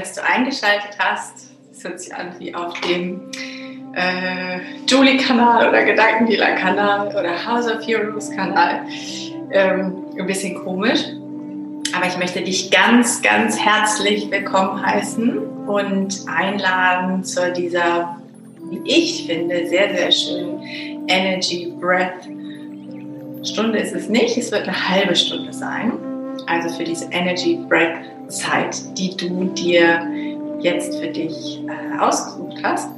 dass du eingeschaltet hast. Es hört sich an wie auf dem äh, Julie-Kanal oder Gedankendealer-Kanal oder House of Heroes-Kanal. Ähm, ein bisschen komisch. Aber ich möchte dich ganz, ganz herzlich willkommen heißen und einladen zu dieser, wie ich finde, sehr, sehr schönen Energy Breath. Stunde ist es nicht, es wird eine halbe Stunde sein. Also für diese Energy Breath Zeit, die du dir jetzt für dich äh, ausgesucht hast.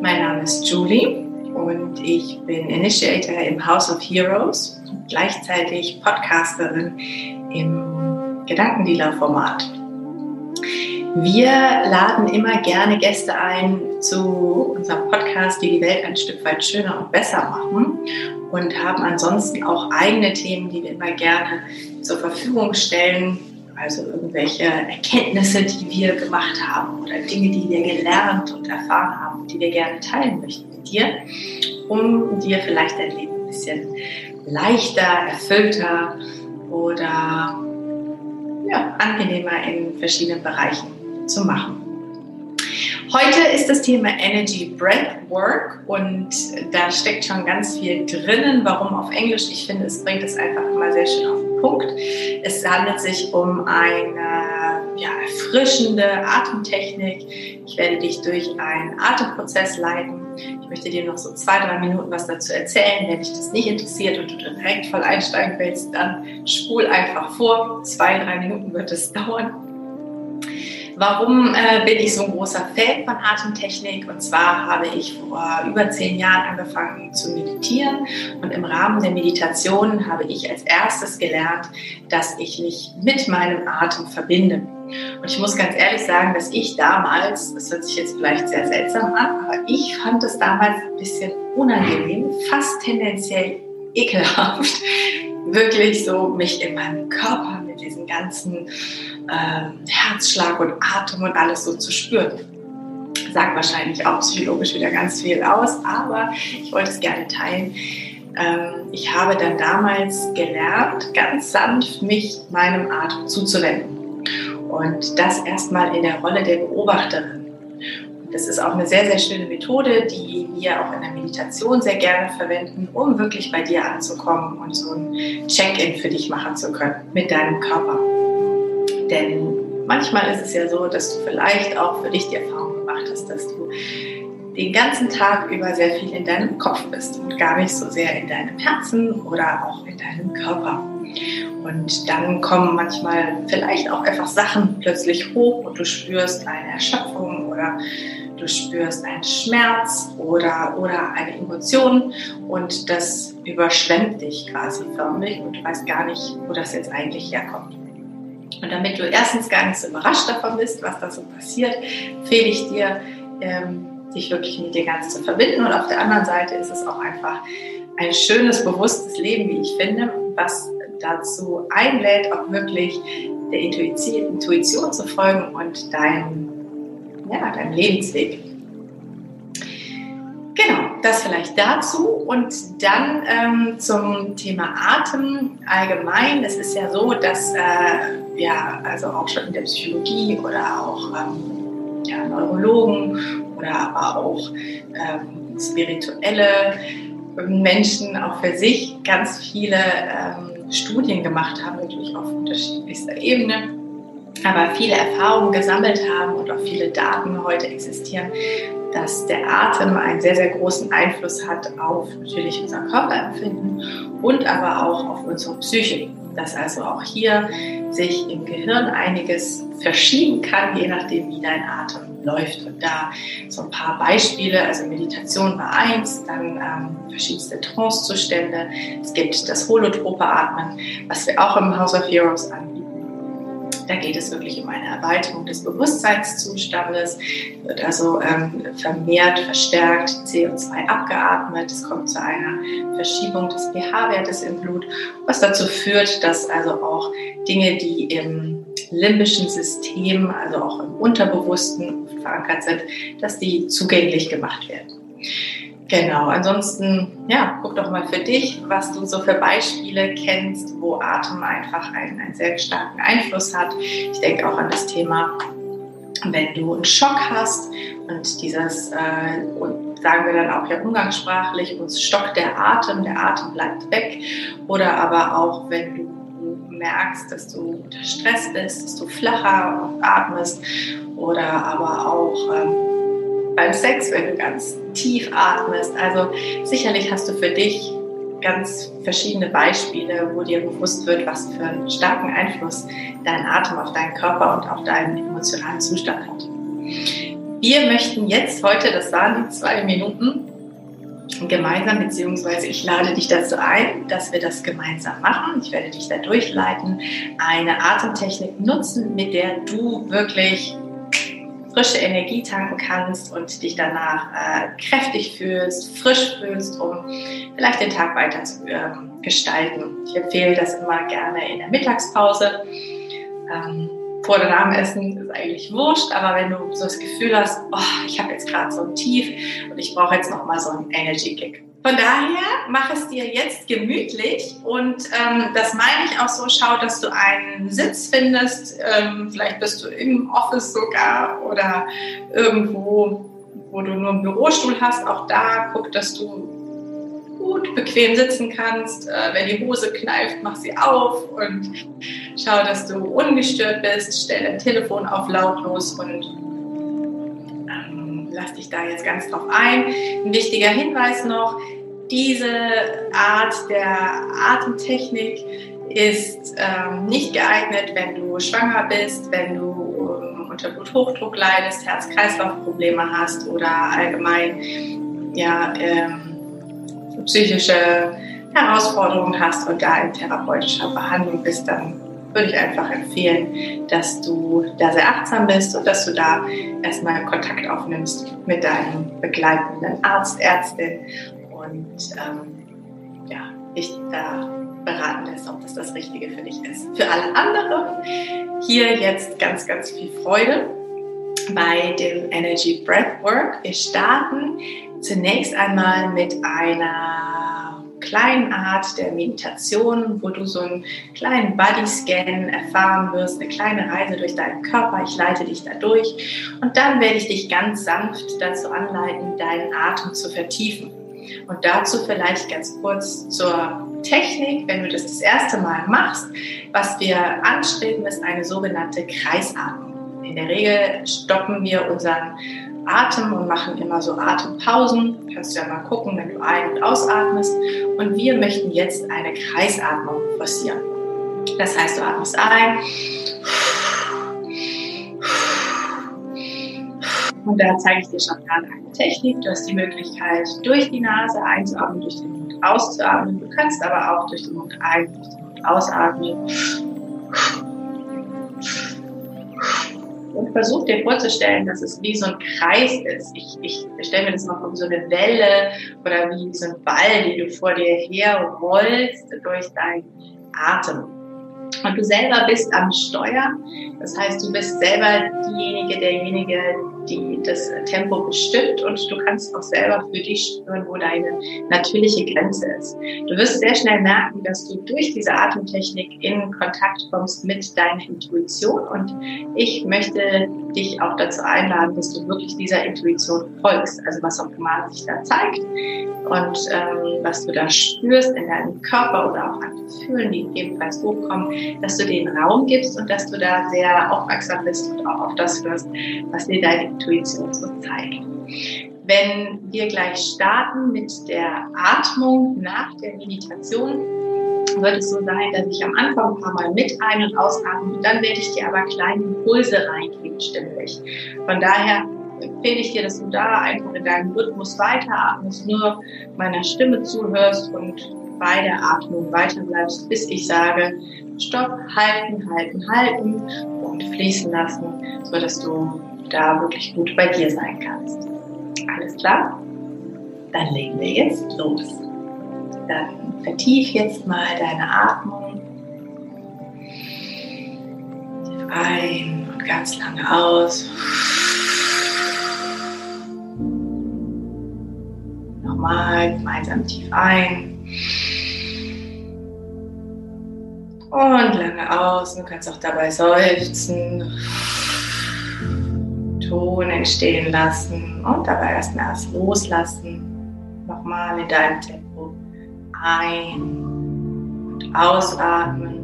Mein Name ist Julie und ich bin Initiator im House of Heroes und gleichzeitig Podcasterin im Gedankendealer-Format. Wir laden immer gerne Gäste ein zu unserem Podcast, die die Welt ein Stück weit schöner und besser machen und haben ansonsten auch eigene Themen, die wir immer gerne zur Verfügung stellen, also irgendwelche Erkenntnisse, die wir gemacht haben oder Dinge, die wir gelernt und erfahren haben, die wir gerne teilen möchten mit dir, um dir vielleicht dein Leben ein bisschen leichter, erfüllter oder ja, angenehmer in verschiedenen Bereichen zu machen. Heute ist das Thema Energy Breathwork und da steckt schon ganz viel drinnen. Warum auf Englisch? Ich finde, es bringt es einfach immer sehr schön auf Punkt. Es handelt sich um eine ja, erfrischende Atemtechnik. Ich werde dich durch einen Atemprozess leiten. Ich möchte dir noch so zwei, drei Minuten was dazu erzählen. Wenn dich das nicht interessiert und du direkt voll einsteigen willst, dann spul einfach vor. Zwei, drei Minuten wird es dauern. Warum äh, bin ich so ein großer Fan von Atemtechnik? Und zwar habe ich vor über zehn Jahren angefangen zu meditieren und im Rahmen der Meditation habe ich als erstes gelernt, dass ich mich mit meinem Atem verbinde. Und ich muss ganz ehrlich sagen, dass ich damals, das hört sich jetzt vielleicht sehr seltsam an, aber ich fand es damals ein bisschen unangenehm, fast tendenziell ekelhaft, wirklich so mich in meinem Körper mit diesen ganzen äh, Herzschlag und Atem und alles so zu spüren. Sagt wahrscheinlich auch psychologisch wieder ganz viel aus, aber ich wollte es gerne teilen. Ähm, ich habe dann damals gelernt, ganz sanft mich meinem Atem zuzuwenden. Und das erstmal in der Rolle der Beobachterin. Das ist auch eine sehr, sehr schöne Methode, die wir auch in der Meditation sehr gerne verwenden, um wirklich bei dir anzukommen und so ein Check-in für dich machen zu können mit deinem Körper. Denn manchmal ist es ja so, dass du vielleicht auch für dich die Erfahrung gemacht hast, dass du den ganzen Tag über sehr viel in deinem Kopf bist und gar nicht so sehr in deinem Herzen oder auch in deinem Körper. Und dann kommen manchmal vielleicht auch einfach Sachen plötzlich hoch und du spürst eine Erschöpfung oder du spürst einen Schmerz oder, oder eine Emotion und das überschwemmt dich quasi förmlich und du weißt gar nicht, wo das jetzt eigentlich herkommt. Und damit du erstens gar nicht so überrascht davon bist, was da so passiert, empfehle ich dir, ähm, dich wirklich mit dir ganz zu verbinden. Und auf der anderen Seite ist es auch einfach ein schönes, bewusstes Leben, wie ich finde, was dazu einlädt, auch wirklich der Intuition zu folgen und deinem, ja, deinem Lebensweg Genau, das vielleicht dazu. Und dann ähm, zum Thema Atem allgemein. Es ist ja so, dass äh, ja, also auch schon in der Psychologie oder auch ähm, ja, Neurologen oder aber auch ähm, spirituelle Menschen auch für sich ganz viele ähm, Studien gemacht haben, natürlich auf unterschiedlichster Ebene aber viele Erfahrungen gesammelt haben und auch viele Daten heute existieren, dass der Atem einen sehr, sehr großen Einfluss hat auf natürlich unser Körperempfinden und aber auch auf unsere Psyche. Dass also auch hier sich im Gehirn einiges verschieben kann, je nachdem, wie dein Atem läuft. Und da so ein paar Beispiele, also Meditation war eins, dann ähm, verschiedenste Trancezustände. Es gibt das holotrope Atmen, was wir auch im House of Heroes anbieten da geht es wirklich um eine Erweiterung des Bewusstseinszustandes, wird also ähm, vermehrt, verstärkt CO2 abgeatmet. Es kommt zu einer Verschiebung des pH-Wertes im Blut, was dazu führt, dass also auch Dinge, die im limbischen System, also auch im Unterbewussten verankert sind, dass die zugänglich gemacht werden. Genau, ansonsten, ja, guck doch mal für dich, was du so für Beispiele kennst, wo Atem einfach einen, einen sehr starken Einfluss hat. Ich denke auch an das Thema wenn du einen Schock hast und dieses, äh, und sagen wir dann auch ja umgangssprachlich, uns stockt der Atem, der Atem bleibt weg. Oder aber auch, wenn du merkst, dass du unter Stress bist, dass du flacher atmest. Oder aber auch ähm, beim Sex, wenn du ganz tief atmest. Also sicherlich hast du für dich ganz verschiedene Beispiele, wo dir bewusst wird, was für einen starken Einfluss dein Atem auf deinen Körper und auf deinen emotionalen Zustand hat. Wir möchten jetzt heute, das waren die zwei Minuten, gemeinsam, beziehungsweise ich lade dich dazu ein, dass wir das gemeinsam machen. Ich werde dich da durchleiten, eine Atemtechnik nutzen, mit der du wirklich frische Energie tanken kannst und dich danach äh, kräftig fühlst, frisch fühlst, um vielleicht den Tag weiter zu äh, gestalten. Ich empfehle das immer gerne in der Mittagspause. Ähm, vor dem Essen ist eigentlich wurscht, aber wenn du so das Gefühl hast, oh, ich habe jetzt gerade so ein Tief und ich brauche jetzt nochmal so einen Energy-Kick. Von daher mach es dir jetzt gemütlich und ähm, das meine ich auch so, schau, dass du einen Sitz findest, ähm, vielleicht bist du im Office sogar oder irgendwo, wo du nur einen Bürostuhl hast, auch da guck, dass du gut bequem sitzen kannst. Äh, wenn die Hose kneift, mach sie auf und schau, dass du ungestört bist. Stell dein Telefon auf lautlos und lass dich da jetzt ganz drauf ein. Ein wichtiger Hinweis noch, diese Art der Atemtechnik ist ähm, nicht geeignet, wenn du schwanger bist, wenn du ähm, unter Bluthochdruck leidest, Herz-Kreislauf-Probleme hast oder allgemein ja, ähm, psychische Herausforderungen hast und da in therapeutischer Behandlung bist, dann würde ich einfach empfehlen, dass du da sehr achtsam bist und dass du da erstmal Kontakt aufnimmst mit deinem begleitenden Arzt, Ärztin und ähm, ja, dich da beraten lässt, ob das das Richtige für dich ist. Für alle anderen hier jetzt ganz, ganz viel Freude bei dem Energy Breathwork. Wir starten zunächst einmal mit einer kleinen Art der Meditation, wo du so einen kleinen Body-Scan erfahren wirst, eine kleine Reise durch deinen Körper. Ich leite dich da durch und dann werde ich dich ganz sanft dazu anleiten, deinen Atem zu vertiefen. Und dazu vielleicht ganz kurz zur Technik, wenn du das das erste Mal machst. Was wir anstreben, ist eine sogenannte Kreisatmung. In der Regel stoppen wir unseren Atem und machen immer so Atempausen. Kannst du ja mal gucken, wenn du ein- und ausatmest. Und wir möchten jetzt eine Kreisatmung forcieren. Das heißt, du atmest ein. Und da zeige ich dir schon gerade eine Technik. Du hast die Möglichkeit, durch die Nase einzuatmen, durch den Mund auszuatmen. Du kannst aber auch durch den Mund ein, durch den Mund ausatmen. Und versuch dir vorzustellen, dass es wie so ein Kreis ist. Ich, ich stelle mir das noch wie so eine Welle oder wie so ein Ball, den du vor dir her rollst durch deinen Atem. Und du selber bist am Steuer. Das heißt, du bist selber diejenige, derjenige, die das Tempo bestimmt und du kannst auch selber für dich spüren, wo deine natürliche Grenze ist. Du wirst sehr schnell merken, dass du durch diese Atemtechnik in Kontakt kommst mit deiner Intuition und ich möchte dich auch dazu einladen, dass du wirklich dieser Intuition folgst, also was auch immer sich da zeigt und ähm, was du da spürst in deinem Körper oder auch an Gefühlen, die ebenfalls hochkommen, dass du den Raum gibst und dass du da sehr aufmerksam bist und auch auf das hörst, was dir deine Intuition so zeigt. Wenn wir gleich starten mit der Atmung nach der Meditation, wird es so sein, dass ich am Anfang ein paar Mal mit ein- und ausatme und dann werde ich dir aber kleine Impulse reingeben, stimmlich. Von daher empfehle ich dir, dass du da einfach in deinem Rhythmus weiteratmest, nur meiner Stimme zuhörst und bei der Atmung weiterbleibst, bis ich sage, stopp, halten, halten, halten und fließen lassen, so dass du da wirklich gut bei dir sein kannst. Alles klar? Dann legen wir jetzt los. Dann vertief jetzt mal deine Atmung. Ein und ganz lange aus. Nochmal gemeinsam tief ein. Und lange aus. Du kannst auch dabei seufzen. Ton entstehen lassen und dabei erstmal erst loslassen. Nochmal in deinem Tempo ein- und ausatmen.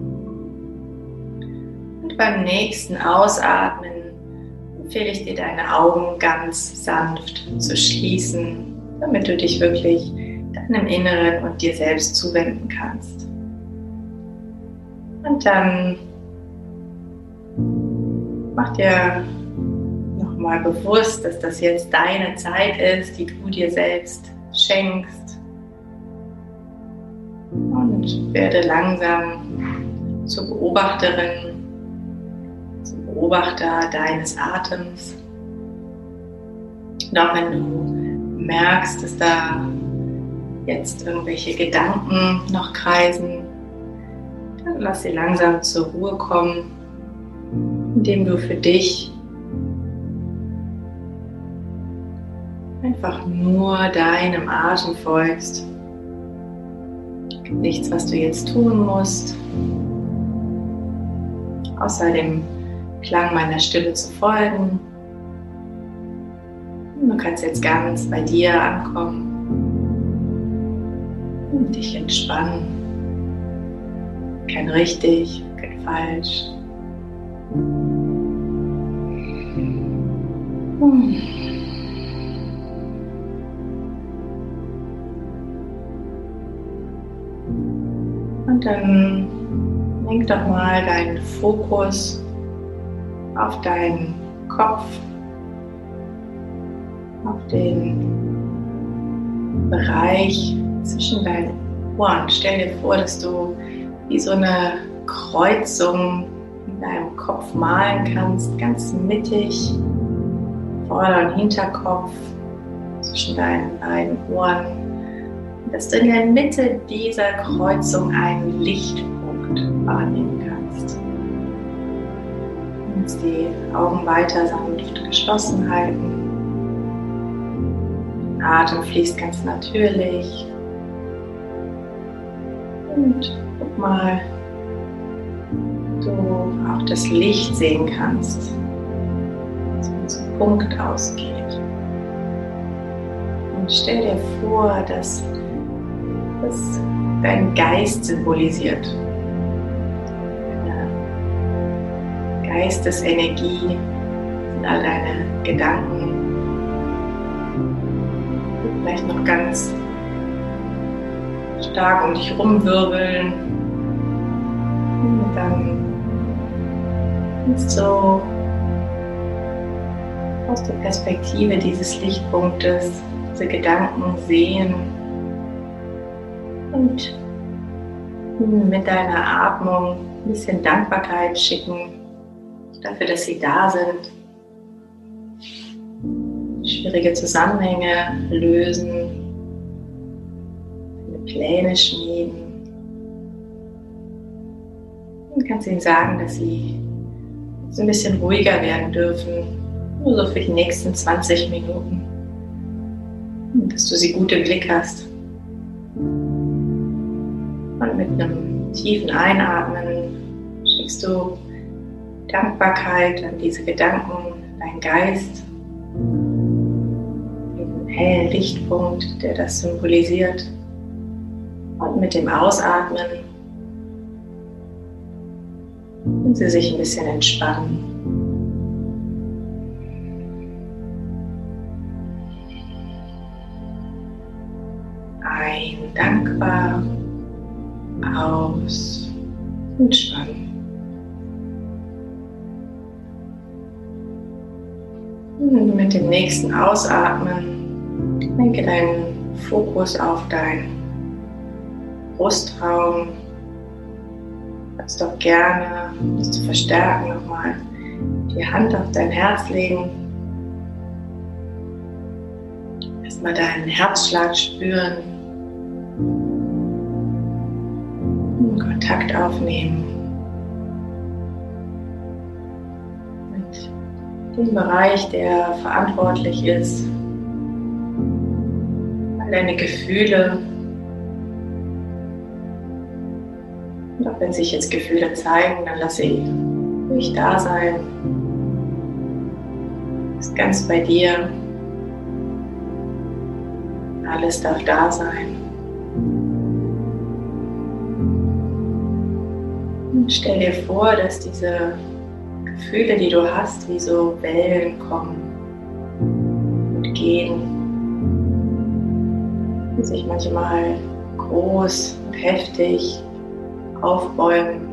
Und beim nächsten Ausatmen empfehle ich dir, deine Augen ganz sanft zu schließen, damit du dich wirklich deinem Inneren und dir selbst zuwenden kannst. Und dann mach dir nochmal bewusst, dass das jetzt deine Zeit ist, die du dir selbst schenkst. Und werde langsam zur Beobachterin, zum Beobachter deines Atems. Und auch wenn du merkst, dass da jetzt irgendwelche Gedanken noch kreisen, dann lass sie langsam zur Ruhe kommen, indem du für dich einfach nur deinem Atem folgst. Nichts, was du jetzt tun musst, außer dem Klang meiner Stimme zu folgen. Du kannst jetzt ganz bei dir ankommen und dich entspannen. Kein richtig, kein falsch. Hm. Und dann lenk doch mal deinen Fokus auf deinen Kopf, auf den Bereich zwischen deinen Ohren. Stell dir vor, dass du wie so eine Kreuzung in deinem Kopf malen kannst, ganz mittig, Vorder- und Hinterkopf, zwischen deinen beiden Ohren. Dass du in der Mitte dieser Kreuzung einen Lichtpunkt wahrnehmen kannst. Jetzt die Augen weiter sanft geschlossen halten. Atem fließt ganz natürlich. Und guck mal, du auch das Licht sehen kannst, das von zum Punkt ausgeht. Und stell dir vor, dass das dein Geist symbolisiert. Deine Geistesenergie sind all deine Gedanken. Vielleicht noch ganz stark um dich rumwirbeln. Und dann kannst du aus der Perspektive dieses Lichtpunktes diese Gedanken sehen und mit deiner Atmung ein bisschen Dankbarkeit schicken dafür, dass sie da sind. Schwierige Zusammenhänge lösen, Pläne schmieden. Und kannst ihnen sagen, dass sie so ein bisschen ruhiger werden dürfen, nur so für die nächsten 20 Minuten. Dass du sie gut im Blick hast. Und mit einem tiefen Einatmen schickst du Dankbarkeit an diese Gedanken, dein Geist, den hellen Lichtpunkt, der das symbolisiert. Und mit dem Ausatmen und sie sich ein bisschen entspannen. Ein dankbar aus entspannen. Und mit dem nächsten Ausatmen lenke deinen Fokus auf dein Brustraum. Kannst doch gerne, das zu verstärken, nochmal die Hand auf dein Herz legen. Erstmal deinen Herzschlag spüren. Und Kontakt aufnehmen mit dem Bereich, der verantwortlich ist. All deine Gefühle Und auch wenn sich jetzt Gefühle zeigen, dann lass sie ruhig da sein. bist ganz bei dir. Alles darf da sein. Und stell dir vor, dass diese Gefühle, die du hast, wie so Wellen kommen und gehen. Und sich manchmal groß und heftig aufbäumen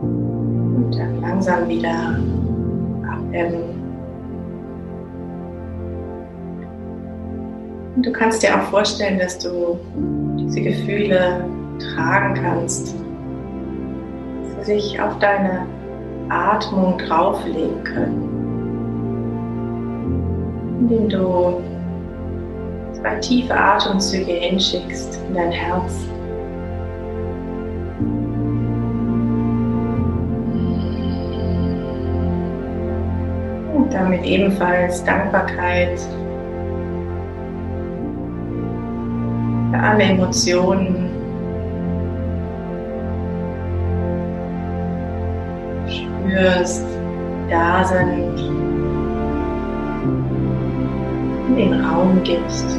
und dann langsam wieder abebben. Und du kannst dir auch vorstellen, dass du diese Gefühle tragen kannst, sich auf deine Atmung drauflegen können, indem du zwei tiefe Atemzüge hinschickst in dein Herz. Und damit ebenfalls Dankbarkeit für alle Emotionen. Spürst, da sind, in den Raum gibst.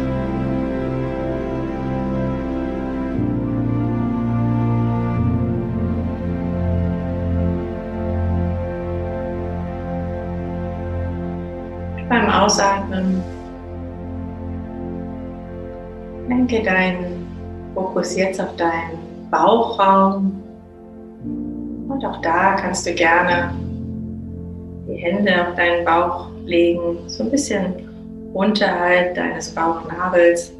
Beim Ausatmen Lenke deinen Fokus jetzt auf deinen Bauchraum. Und auch da kannst du gerne die Hände auf deinen Bauch legen, so ein bisschen unterhalb deines Bauchnabels.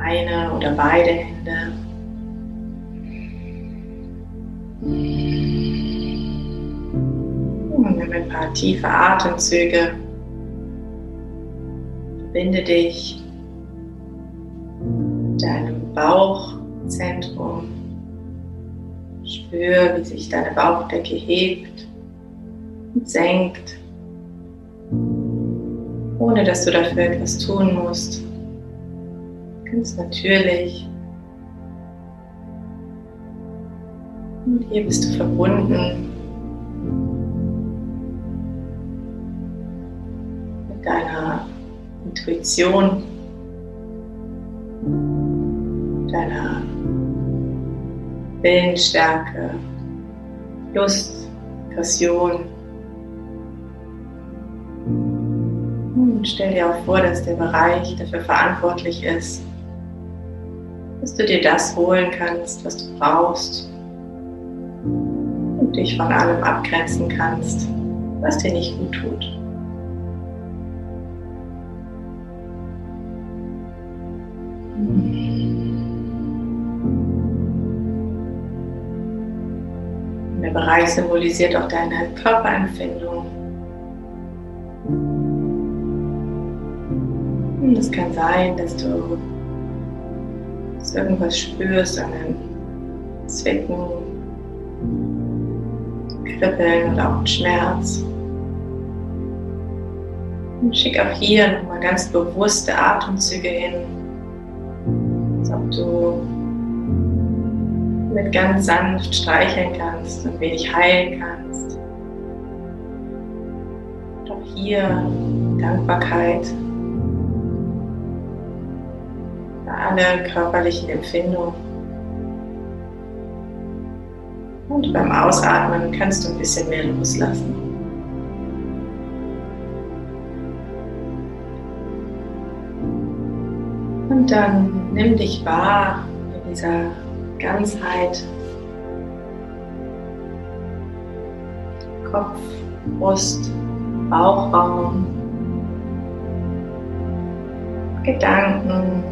Eine oder beide Hände. ein paar tiefe Atemzüge. Verbinde dich mit deinem Bauchzentrum. Spür, wie sich deine Bauchdecke hebt und senkt, ohne dass du dafür etwas tun musst. Ganz natürlich. Und hier bist du verbunden deiner Intuition, Willensstärke, Lust, Passion. Und stell dir auch vor, dass der Bereich dafür verantwortlich ist, dass du dir das holen kannst, was du brauchst und dich von allem abgrenzen kannst, was dir nicht gut tut. Bereich symbolisiert auch deine Körperempfindung. Es kann sein, dass du irgendwas spürst an einem Zwicken, Kribbeln oder auch einen Schmerz. Und schick auch hier nochmal ganz bewusste Atemzüge hin, als ob du mit ganz sanft streicheln kannst und wenig heilen kannst. Und auch hier Dankbarkeit für alle körperlichen Empfindungen. Und beim Ausatmen kannst du ein bisschen mehr loslassen. Und dann nimm dich wahr in dieser Ganzheit. Kopf, Brust, Bauchraum, Gedanken,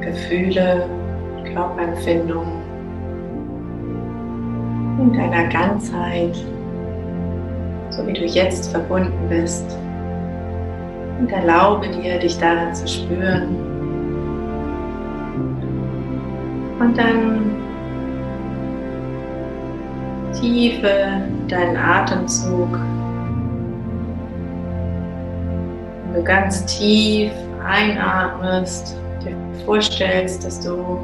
Gefühle, Körperempfindungen in deiner Ganzheit, so wie du jetzt verbunden bist. Und erlaube dir, dich daran zu spüren. Und dann Tiefe deinen Atemzug. Wenn du ganz tief einatmest, dir vorstellst, dass du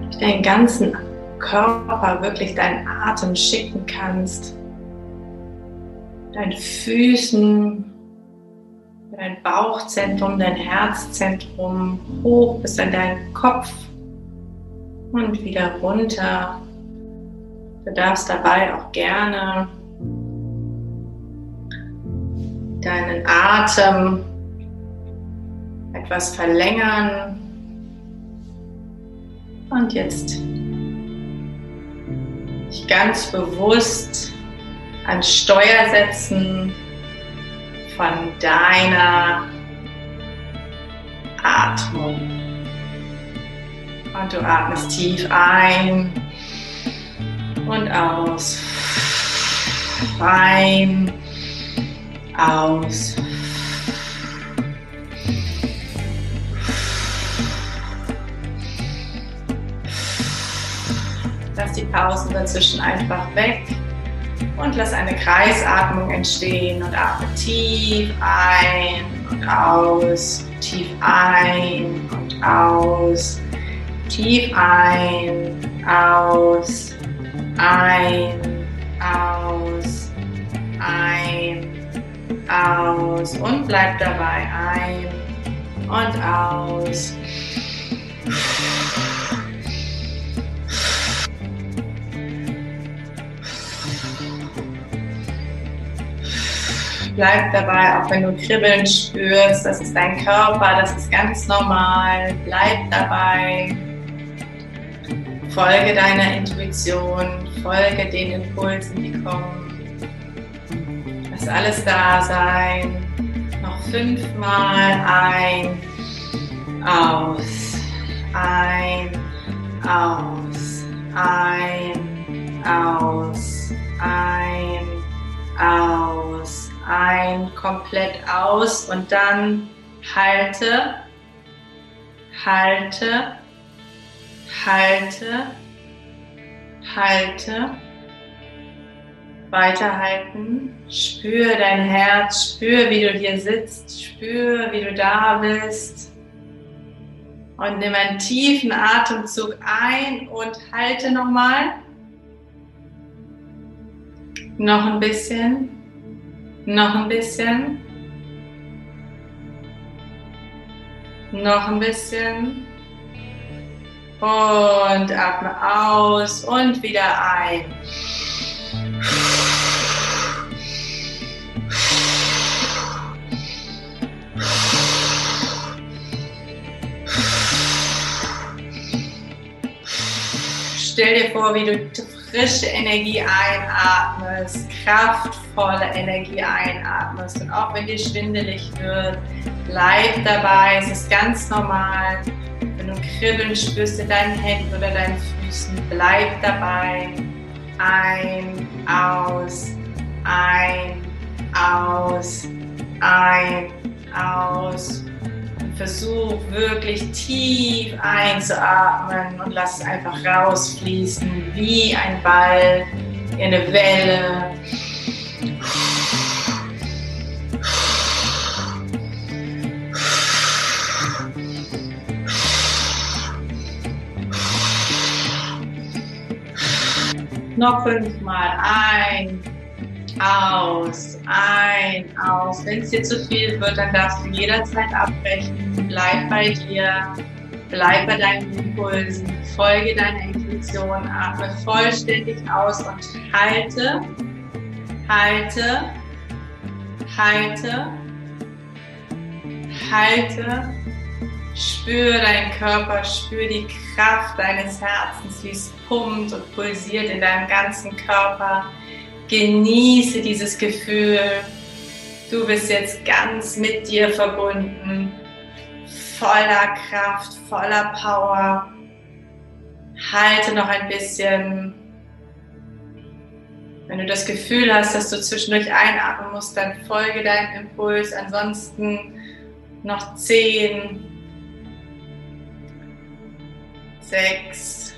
durch deinen ganzen Körper wirklich deinen Atem schicken kannst. Deinen Füßen, dein Bauchzentrum, dein Herzzentrum hoch bis an deinen Kopf und wieder runter. Du darfst dabei auch gerne deinen Atem etwas verlängern. Und jetzt dich ganz bewusst an Steuer setzen von deiner Atmung. Und du atmest tief ein und aus. Ein, aus. Lass die Pausen dazwischen einfach weg. Und lass eine Kreisatmung entstehen. Und atme tief ein und aus, tief ein und aus, tief ein, aus, ein, aus, ein, aus und bleib dabei ein und aus. Bleib dabei, auch wenn du Kribbeln spürst. Das ist dein Körper, das ist ganz normal. Bleib dabei. Folge deiner Intuition, folge den Impulsen, die kommen. Lass alles da sein. Noch fünfmal ein, aus, ein, aus, ein, aus, ein, aus ein, komplett aus und dann halte, halte, halte, halte, weiterhalten, spür dein Herz, spür, wie du hier sitzt, spür, wie du da bist. Und nimm einen tiefen Atemzug ein und halte nochmal. Noch ein bisschen. Noch ein bisschen. Noch ein bisschen. Und atme aus und wieder ein. Stell dir vor, wie du frische Energie einatmest, kraftvolle Energie einatmest. Und auch wenn dir schwindelig wird, bleib dabei. Es ist ganz normal. Wenn du Kribbeln spürst in deinen Händen oder deinen Füßen, bleib dabei. Ein, aus, ein, aus, ein, aus. Versuch wirklich tief einzuatmen und lass es einfach rausfließen wie ein Ball, wie eine Welle. Noch fünfmal ein, aus, ein, aus. Wenn es dir zu viel wird, dann darfst du jederzeit abbrechen. Bleib bei dir, bleib bei deinen Impulsen, folge deiner Intuition, atme vollständig aus und halte, halte, halte, halte. Spür deinen Körper, spür die Kraft deines Herzens, wie es pumpt und pulsiert in deinem ganzen Körper. Genieße dieses Gefühl. Du bist jetzt ganz mit dir verbunden, voller Kraft, voller Power. Halte noch ein bisschen. Wenn du das Gefühl hast, dass du zwischendurch einatmen musst, dann folge deinem Impuls. Ansonsten noch zehn, sechs,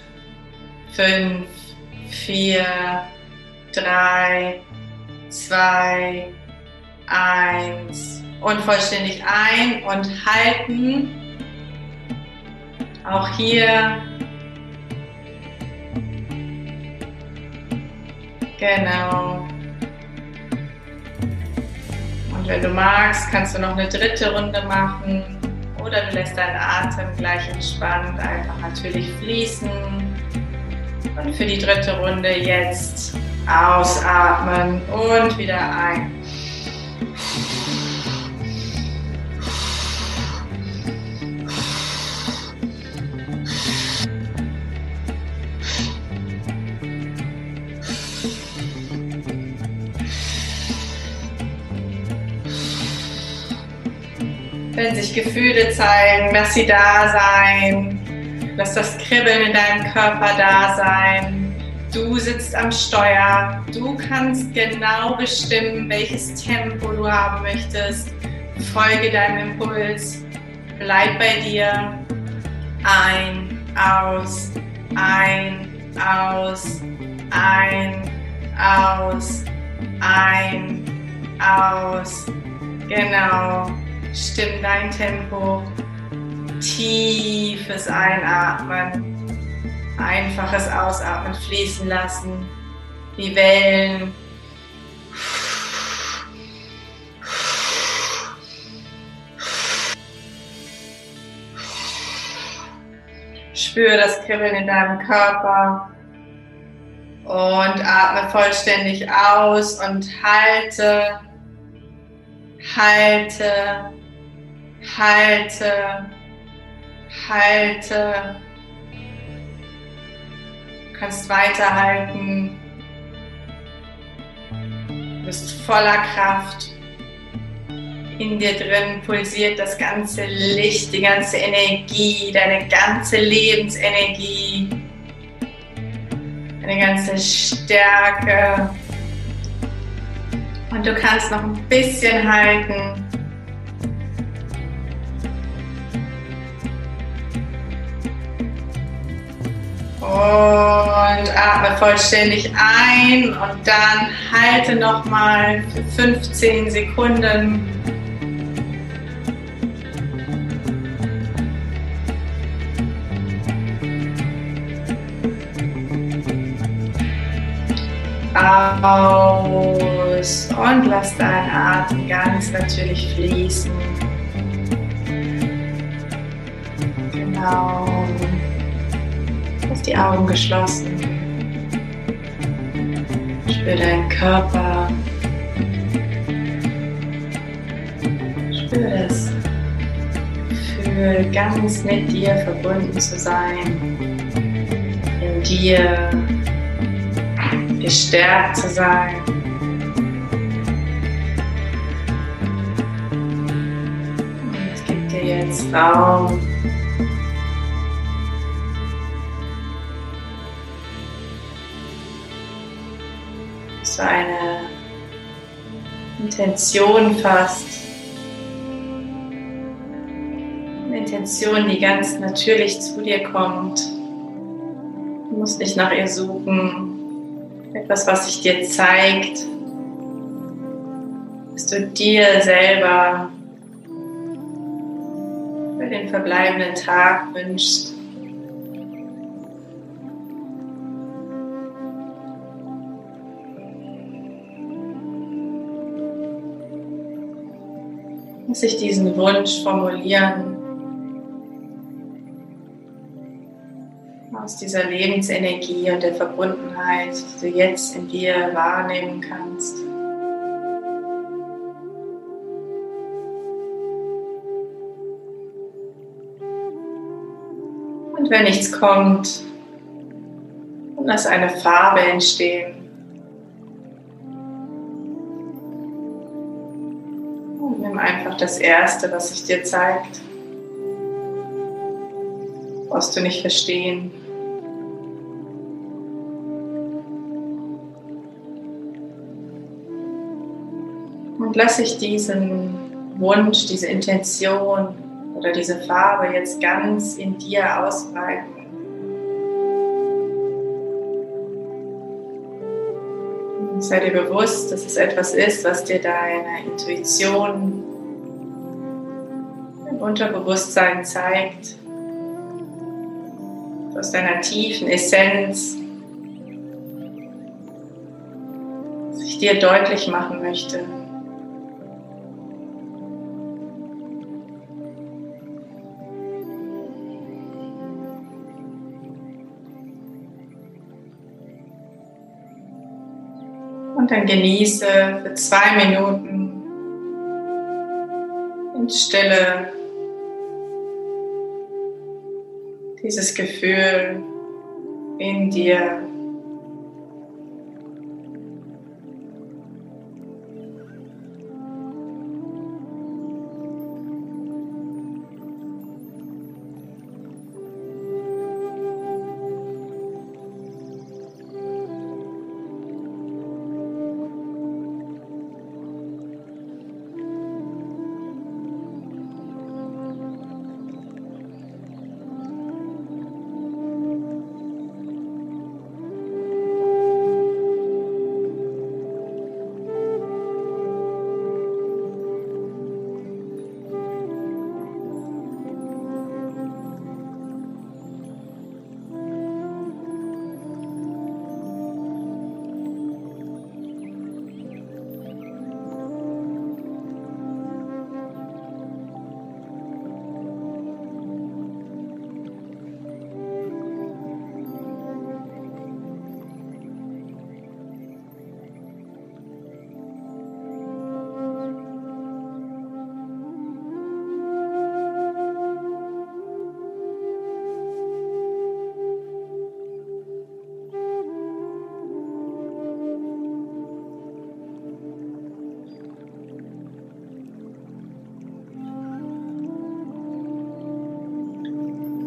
fünf, vier, drei, zwei, eins und vollständig ein und halten. Auch hier Genau. Und wenn du magst, kannst du noch eine dritte Runde machen oder du lässt deinen Atem gleich entspannt einfach natürlich fließen. Und für die dritte Runde jetzt ausatmen und wieder ein. Sich Gefühle zeigen, lass sie da sein. Lass das Kribbeln in deinem Körper da sein. Du sitzt am Steuer. Du kannst genau bestimmen, welches Tempo du haben möchtest. Folge deinem Impuls. Bleib bei dir. Ein, aus, ein, aus, ein, aus, ein, aus. Genau. Stimm dein Tempo. Tiefes Einatmen. Einfaches Ausatmen fließen lassen. Die Wellen. Spüre das Kribbeln in deinem Körper und atme vollständig aus und halte, halte, halte, halte. Du kannst weiterhalten. Du bist voller Kraft. In dir drin pulsiert das ganze Licht, die ganze Energie, deine ganze Lebensenergie, deine ganze Stärke. Und du kannst noch ein bisschen halten. Und atme vollständig ein und dann halte nochmal für 15 Sekunden. Aus und lass deinen Atem ganz natürlich fließen. Genau die Augen geschlossen. Spür deinen Körper. Spür das Gefühl, ganz mit dir verbunden zu sein. In dir gestärkt zu sein. Und es gibt dir jetzt Raum du eine Intention fasst. Eine Intention, die ganz natürlich zu dir kommt. Du musst nicht nach ihr suchen. Etwas, was sich dir zeigt, was du dir selber für den verbleibenden Tag wünschst. Lass sich diesen Wunsch formulieren. Aus dieser Lebensenergie und der Verbundenheit, die du jetzt in dir wahrnehmen kannst. Und wenn nichts kommt, lass eine Farbe entstehen. Das Erste, was sich dir zeigt. Brauchst du nicht verstehen. Und lass ich diesen Wunsch, diese Intention oder diese Farbe jetzt ganz in dir ausbreiten. sei dir bewusst, dass es etwas ist, was dir deine Intuition Unterbewusstsein zeigt, aus deiner tiefen Essenz. ich dir deutlich machen möchte. Und dann genieße für zwei Minuten in Stille dieses Gefühl in dir.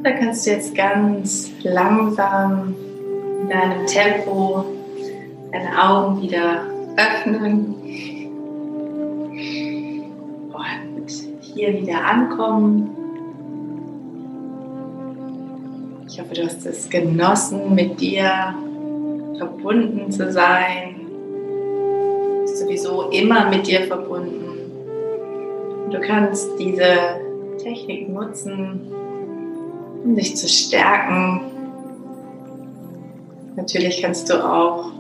Da kannst du jetzt ganz langsam in deinem Tempo deine Augen wieder öffnen und hier wieder ankommen. Ich hoffe, du hast es genossen, mit dir verbunden zu sein. Du bist sowieso immer mit dir verbunden. Du kannst diese Technik nutzen, um dich zu stärken. Natürlich kannst du auch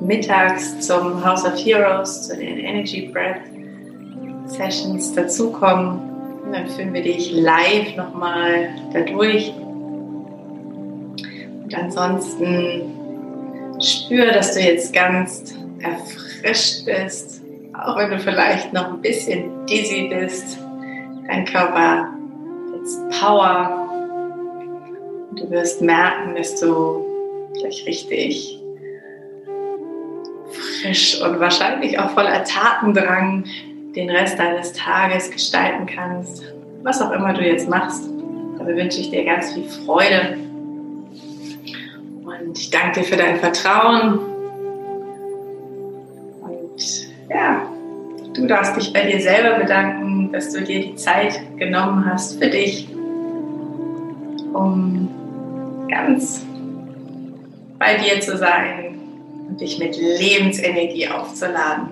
mittags zum House of Heroes, zu den Energy Breath Sessions dazukommen. Und dann führen wir dich live nochmal dadurch. Und ansonsten spür, dass du jetzt ganz erfrischt bist, auch wenn du vielleicht noch ein bisschen dizzy bist. Dein Körper Power. Und du wirst merken, dass du gleich richtig frisch und wahrscheinlich auch voller Tatendrang den Rest deines Tages gestalten kannst. Was auch immer du jetzt machst. Dabei wünsche ich dir ganz viel Freude. Und ich danke dir für dein Vertrauen. Du darfst dich bei dir selber bedanken, dass du dir die Zeit genommen hast für dich um ganz bei dir zu sein und dich mit Lebensenergie aufzuladen.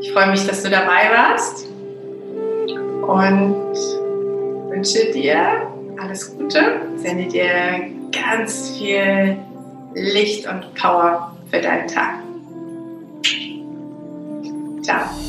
Ich freue mich, dass du dabei warst und wünsche dir alles Gute, sende dir ganz viel Licht und Power für deinen Tag. Chao.